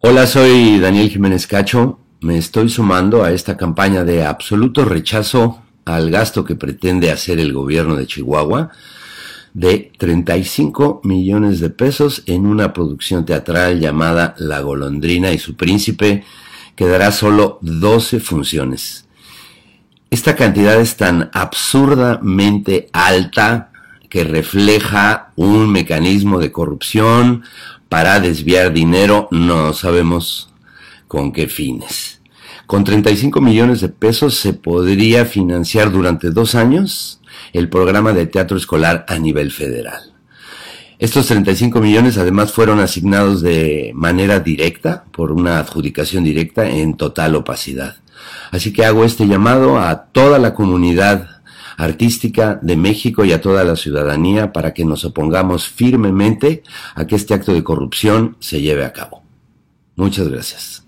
Hola, soy Daniel Jiménez Cacho. Me estoy sumando a esta campaña de absoluto rechazo al gasto que pretende hacer el gobierno de Chihuahua de 35 millones de pesos en una producción teatral llamada La Golondrina y su príncipe, que dará solo 12 funciones. Esta cantidad es tan absurdamente alta que refleja un mecanismo de corrupción para desviar dinero, no sabemos con qué fines. Con 35 millones de pesos se podría financiar durante dos años el programa de teatro escolar a nivel federal. Estos 35 millones además fueron asignados de manera directa, por una adjudicación directa, en total opacidad. Así que hago este llamado a toda la comunidad artística de México y a toda la ciudadanía para que nos opongamos firmemente a que este acto de corrupción se lleve a cabo. Muchas gracias.